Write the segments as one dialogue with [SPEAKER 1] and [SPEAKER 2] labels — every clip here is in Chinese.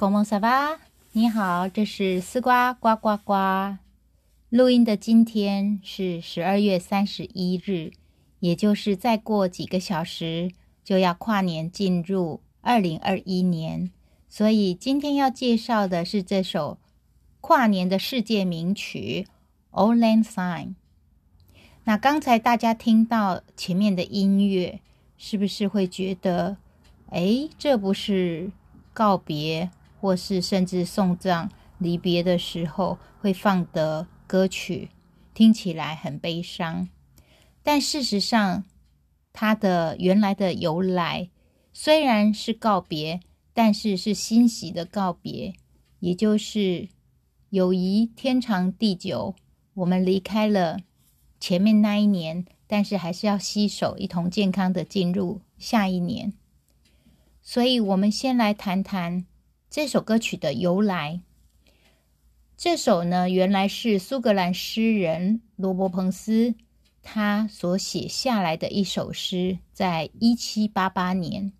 [SPEAKER 1] Bonjour，comment ça va？你好，这是丝瓜呱呱呱。录音的今天是十二月三十一日，也就是再过几个小时就要跨年进入二零二一年，所以今天要介绍的是这首跨年的世界名曲《Old Lang Sign》。那刚才大家听到前面的音乐，是不是会觉得，哎，这不是？告别，或是甚至送葬、离别的时候会放的歌曲，听起来很悲伤。但事实上，它的原来的由来虽然是告别，但是是欣喜的告别，也就是友谊天长地久。我们离开了前面那一年，但是还是要携手一同健康的进入下一年。所以，我们先来谈谈这首歌曲的由来。这首呢，原来是苏格兰诗人罗伯·彭斯他所写下来的一首诗，在一七八八年。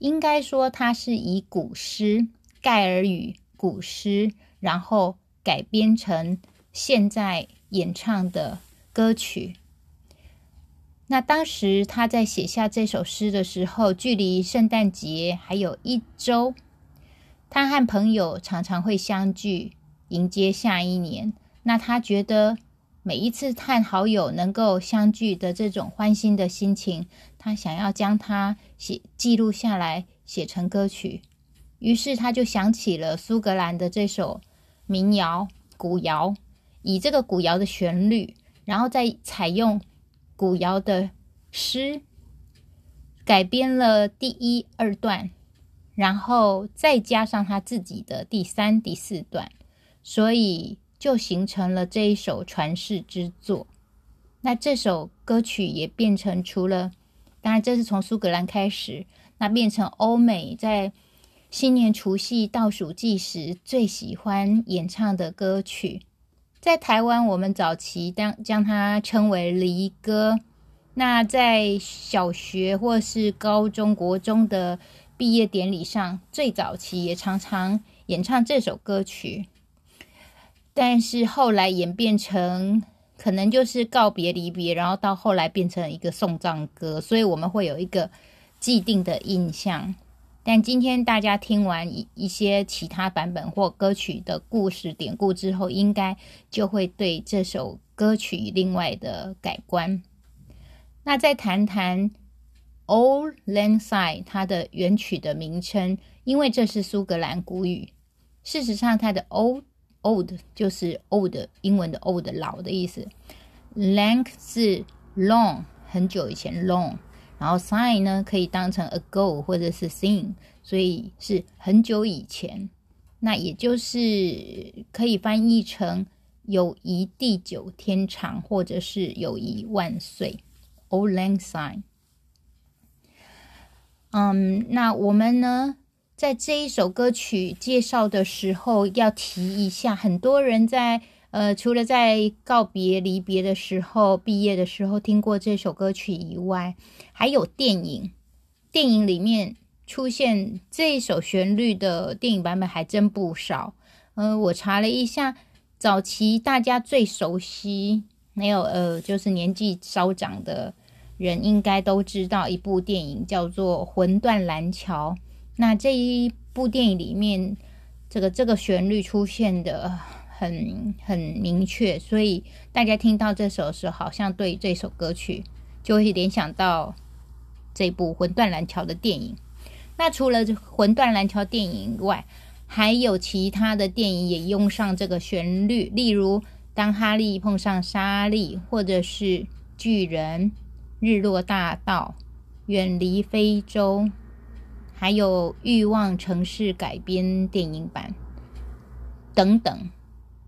[SPEAKER 1] 应该说，它是以古诗盖尔语古诗，然后改编成现在演唱的歌曲。那当时他在写下这首诗的时候，距离圣诞节还有一周，他和朋友常常会相聚，迎接下一年。那他觉得每一次和好友能够相聚的这种欢欣的心情，他想要将它写记录下来，写成歌曲。于是他就想起了苏格兰的这首民谣古谣，以这个古谣的旋律，然后再采用。古谣的诗改编了第一二段，然后再加上他自己的第三、第四段，所以就形成了这一首传世之作。那这首歌曲也变成除了，当然这是从苏格兰开始，那变成欧美在新年除夕倒数计时最喜欢演唱的歌曲。在台湾，我们早期当将它称为离歌。那在小学或是高中国中的毕业典礼上，最早期也常常演唱这首歌曲。但是后来演变成可能就是告别离别，然后到后来变成一个送葬歌，所以我们会有一个既定的印象。但今天大家听完一一些其他版本或歌曲的故事典故之后，应该就会对这首歌曲另外的改观。那再谈谈《Old Lang Syne》它的原曲的名称，因为这是苏格兰古语。事实上，它的 “old” old 就是 old 英文的 old 老的意思，lang 是 long 很久以前 long。然后 sign 呢，可以当成 ago 或者是 s i n g 所以是很久以前。那也就是可以翻译成友谊地久天长，或者是友谊万岁。Old Lang Syne。嗯，那我们呢，在这一首歌曲介绍的时候，要提一下，很多人在。呃，除了在告别、离别的时候、毕业的时候听过这首歌曲以外，还有电影。电影里面出现这一首旋律的电影版本还真不少。嗯，我查了一下，早期大家最熟悉，没有呃，就是年纪稍长的人应该都知道一部电影叫做《魂断蓝桥》。那这一部电影里面，这个这个旋律出现的。很很明确，所以大家听到这首时，好像对这首歌曲就会联想到这部《魂断蓝桥》的电影。那除了《魂断蓝桥》电影外，还有其他的电影也用上这个旋律，例如《当哈利碰上莎莉》，或者是《巨人》《日落大道》《远离非洲》，还有《欲望城市》改编电影版等等。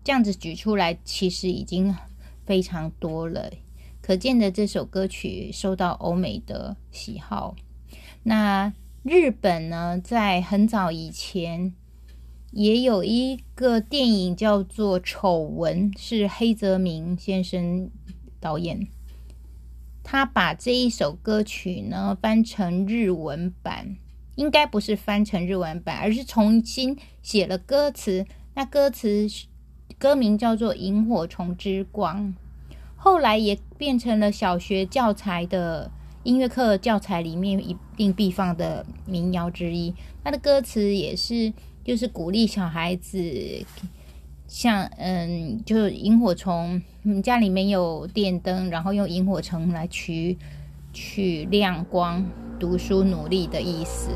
[SPEAKER 1] 这样子举出来，其实已经非常多了，可见的这首歌曲受到欧美的喜好。那日本呢，在很早以前也有一个电影叫做《丑闻》，是黑泽明先生导演，他把这一首歌曲呢翻成日文版，应该不是翻成日文版，而是重新写了歌词。那歌词歌名叫做《萤火虫之光》，后来也变成了小学教材的音乐课教材里面一定必放的民谣之一。它的歌词也是就是鼓励小孩子，像嗯，就萤火虫，你家里面有电灯，然后用萤火虫来取取亮光。读书努力的意思，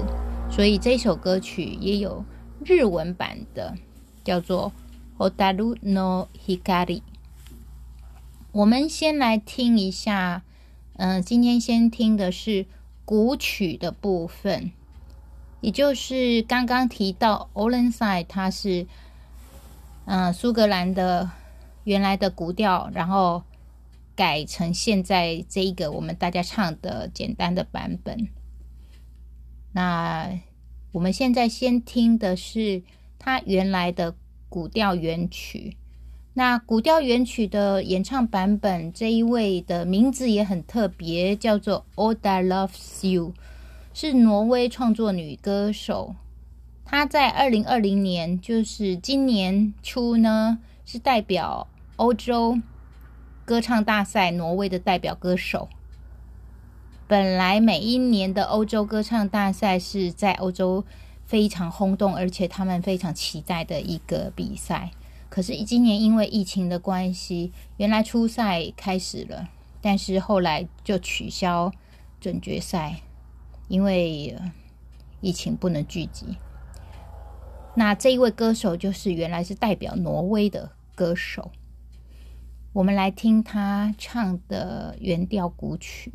[SPEAKER 1] 所以这首歌曲也有日文版的，叫做《Odaru no Hikari》。我们先来听一下，嗯，今天先听的是古曲的部分，也就是刚刚提到 o l e n s i d e 它是嗯苏格兰的原来的古调，然后改成现在这一个我们大家唱的简单的版本。那我们现在先听的是他原来的古调原曲。那古调原曲的演唱版本，这一位的名字也很特别，叫做 Oda Loves You，是挪威创作女歌手。他在二零二零年，就是今年初呢，是代表欧洲歌唱大赛挪威的代表歌手。本来每一年的欧洲歌唱大赛是在欧洲非常轰动，而且他们非常期待的一个比赛。可是今年因为疫情的关系，原来初赛开始了，但是后来就取消准决赛，因为疫情不能聚集。那这一位歌手就是原来是代表挪威的歌手，我们来听他唱的原调古曲。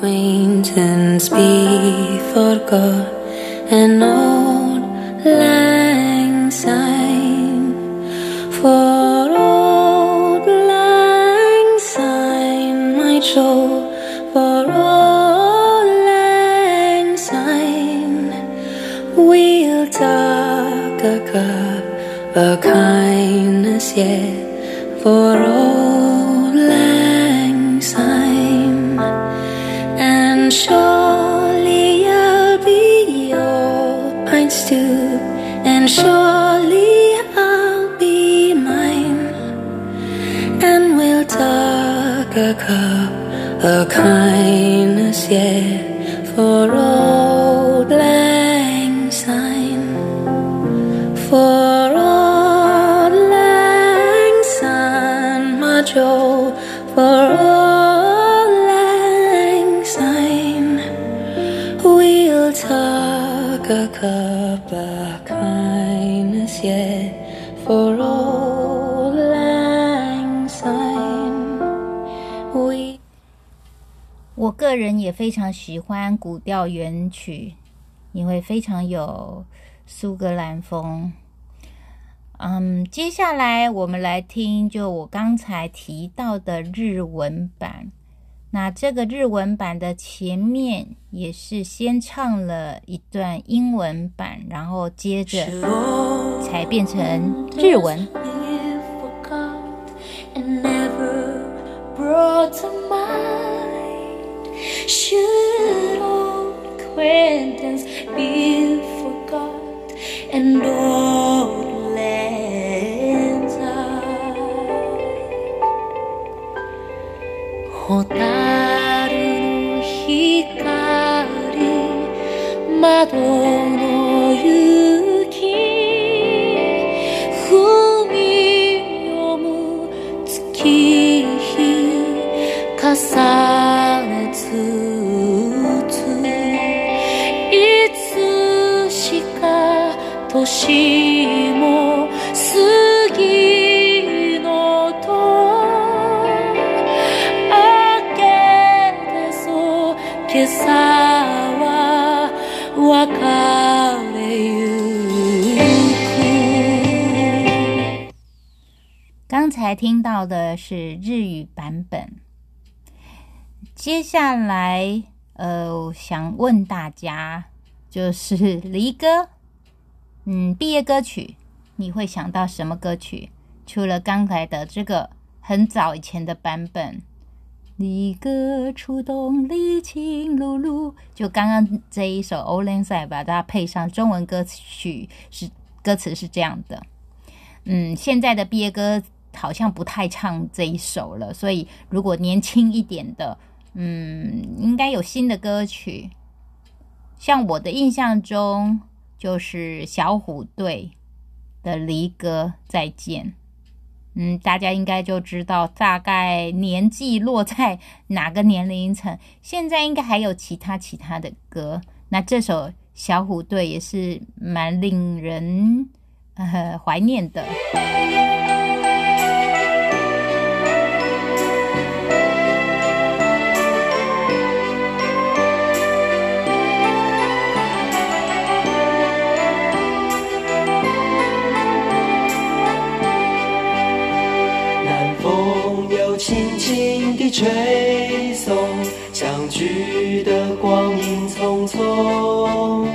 [SPEAKER 2] Acquaintance be forgot and old lang syne? For old lang syne my show for old lang syne we'll talk a cup of kindness yet for old lang syne and surely I'll be your pine stoop and surely I'll be mine. And we'll talk a cup of kindness yet for old a cup of kindness yet for old lang syne we
[SPEAKER 1] 我个人也非常喜欢古调原曲，因为非常有苏格兰风。嗯，接下来我们来听，就我刚才提到的日文版。那这个日文版的前面也是先唱了一段英文版，然后接着才变成日文。
[SPEAKER 2] し
[SPEAKER 1] 才听到的是日语版本。接下来，呃，想问大家，就是离歌，嗯，毕业歌曲，你会想到什么歌曲？除了刚才的这个很早以前的版本，离歌出动离情碌碌，就刚刚这一首《欧兰赛》，把它配上中文歌曲，是歌词是这样的。嗯，现在的毕业歌好像不太唱这一首了，所以如果年轻一点的，嗯，应该有新的歌曲。像我的印象中，就是小虎队的《离歌再见》。嗯，大家应该就知道大概年纪落在哪个年龄层。现在应该还有其他其他的歌。那这首小虎队也是蛮令人呃怀念的。
[SPEAKER 3] 吹送，相聚的光阴匆匆。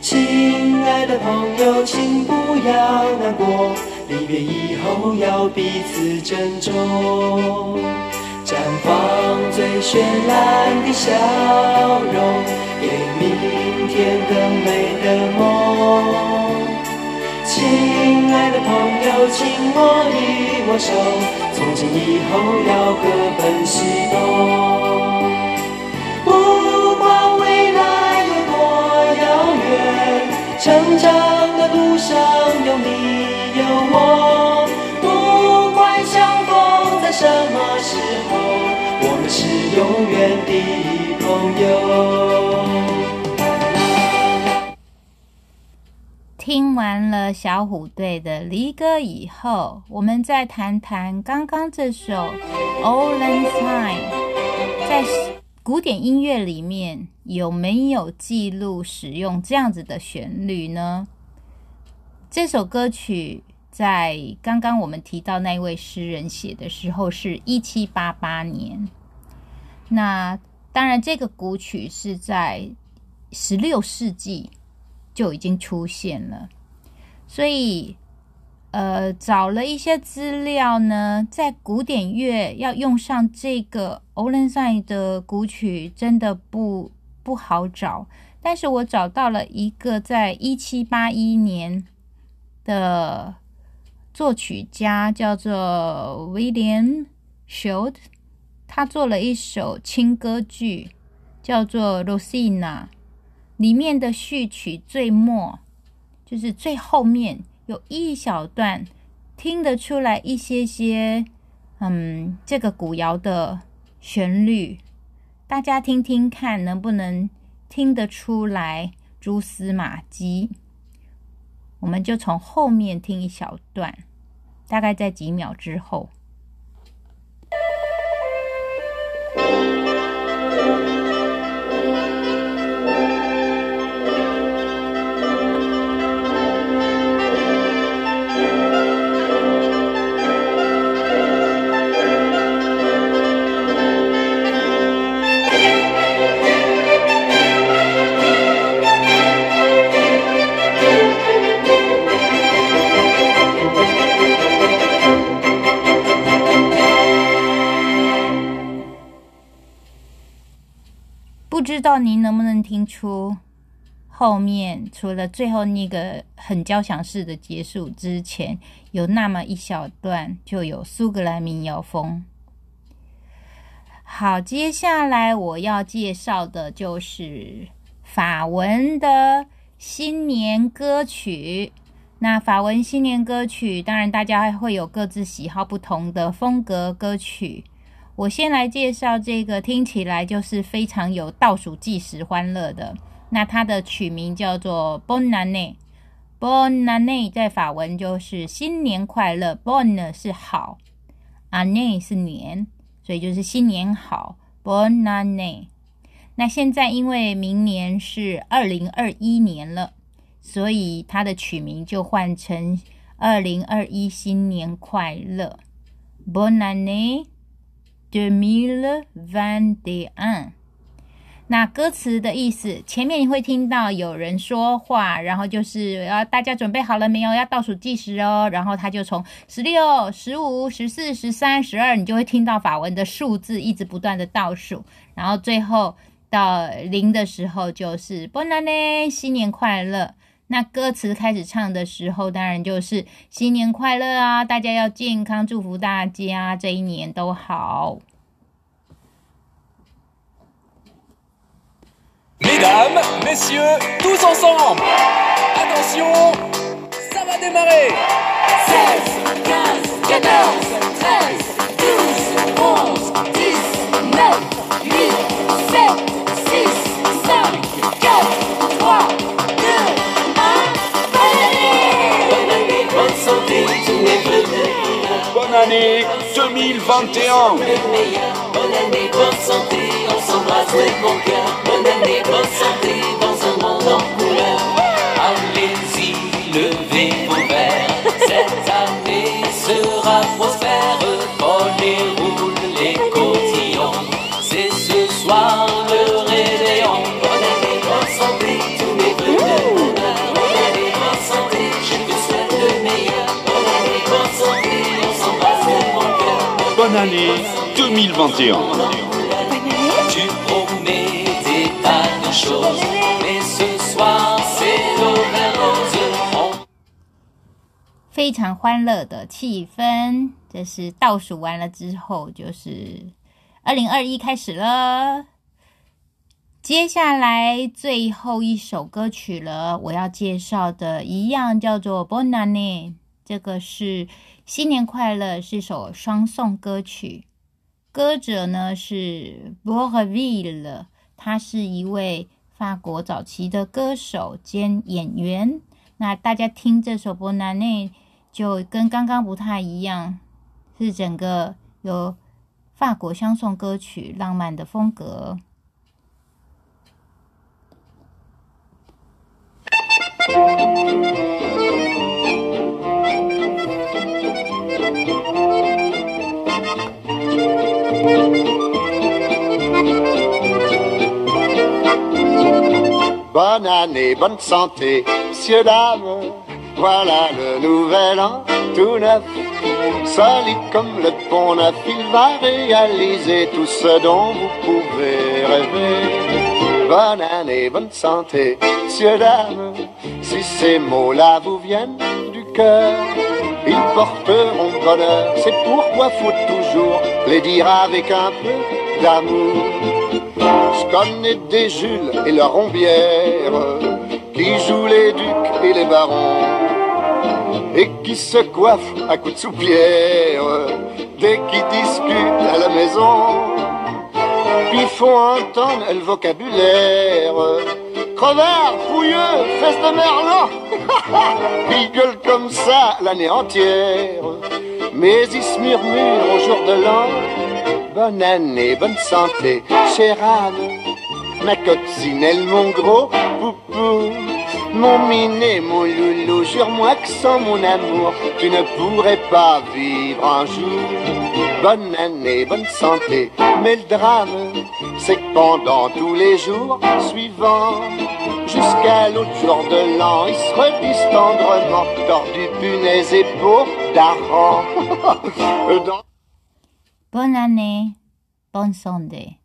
[SPEAKER 3] 亲爱的朋友，请不要难过，离别以后要彼此珍重。绽放最绚烂的笑容，给明天更美的梦。亲爱的朋友，请握一握手，从今以后要各奔西东。不管未来有多遥远，成长的路上有你有我。不管相逢在什么时候，我们是永远的
[SPEAKER 1] 听完了小虎队的离歌以后，我们再谈谈刚刚这首《Old Lang Syne》在古典音乐里面有没有记录使用这样子的旋律呢？这首歌曲在刚刚我们提到那位诗人写的时候是一七八八年，那当然这个古曲是在十六世纪。就已经出现了，所以呃，找了一些资料呢，在古典乐要用上这个《欧伦赛》的古曲，真的不不好找。但是我找到了一个在一七八一年的作曲家，叫做 William Short，他做了一首轻歌剧，叫做《Rosina》。里面的序曲最末，就是最后面有一小段，听得出来一些些，嗯，这个古谣的旋律，大家听听看，能不能听得出来蛛丝马迹？我们就从后面听一小段，大概在几秒之后。不知道您能不能听出，后面除了最后那个很交响式的结束之前，有那么一小段就有苏格兰民谣风。好，接下来我要介绍的就是法文的新年歌曲。那法文新年歌曲，当然大家会有各自喜好不同的风格歌曲。我先来介绍这个，听起来就是非常有倒数计时欢乐的。那它的取名叫做 Bon Anne。Bon Anne 在法文就是新年快乐，Bonne 是好，année 是年，所以就是新年好，Bon Anne。那现在因为明年是二零二一年了，所以它的取名就换成二零二一新年快乐。Bonne année De Mille Van De An，。那歌词的意思，前面你会听到有人说话，然后就是要大家准备好了没有？要倒数计时哦。然后他就从十六、十五、十四、十三、十二，你就会听到法文的数字一直不断的倒数，然后最后到零的时候就是 “Bon Année”，新年快乐。那歌词开始唱的时候，当然就是新年快乐啊！大家要健康，祝福大家这一年都好。
[SPEAKER 4] Mesdames, messieurs, tous ensemble Attention, ça va démarrer
[SPEAKER 2] 16, 15, 14, 13, 12, 11, 10, 9, 8, 7,
[SPEAKER 4] 2021
[SPEAKER 3] le meilleur. Bonne année, bonne santé, on s'embrasse de bon cœur. Bonne année, bonne santé, dans un monde en année
[SPEAKER 4] 2021
[SPEAKER 3] Tu promets des tas de choses, mais ce soir c'est l'auberge rose.
[SPEAKER 1] 非常欢乐的气氛。这是倒数完了之后，就是二零二一开始了。接下来最后一首歌曲了，我要介绍的一样叫做《Bonne année》，这个是新年快乐，是首双颂歌曲。歌者呢是 b o r v i l l e 他是一位法国早期的歌手兼演员。那大家听这首《波南内》，就跟刚刚不太一样，是整个有法国相送歌曲浪漫的风格。
[SPEAKER 5] Bonne année, bonne santé, messieurs, dames. Voilà le nouvel an, tout neuf. Solide comme le pont neuf, il va réaliser tout ce dont vous pouvez rêver. Bonne année, bonne santé, messieurs, dames. Si ces mots-là vous viennent du cœur, ils porteront bonheur. C'est pourquoi faut toujours les dire avec un peu d'amour. Je des Jules et leur Rombière qui jouent les ducs et les barons et qui se coiffent à coups de soupière dès qu'ils discutent à la maison. Puis font entendre le vocabulaire crevard, fouilleux, fesse de merlan. ils gueulent comme ça l'année entière, mais ils se murmurent au jour de l'an. Bonne année, bonne santé, chère Anne, ma coccinelle, mon gros poupou, mon minet, mon loulou, jure-moi que sans mon amour, tu ne pourrais pas vivre un jour. Bonne année, bonne santé, mais le drame, c'est que pendant tous les jours suivants, jusqu'à l'autre jour de l'an, ils se redisent tendrement, tordus punaise et peau d'arrant. Dans-
[SPEAKER 1] Bonne année, bonne santé。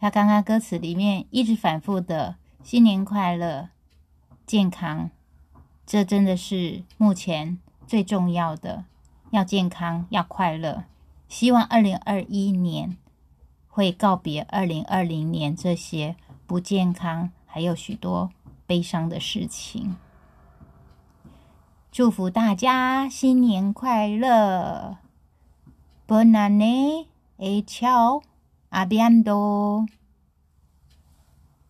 [SPEAKER 1] 他刚刚歌词里面一直反复的“新年快乐，健康”，这真的是目前最重要的，要健康，要快乐。希望二零二一年会告别二零二零年这些不健康，还有许多悲伤的事情。祝福大家新年快乐！Bonne année e ciao, a biando.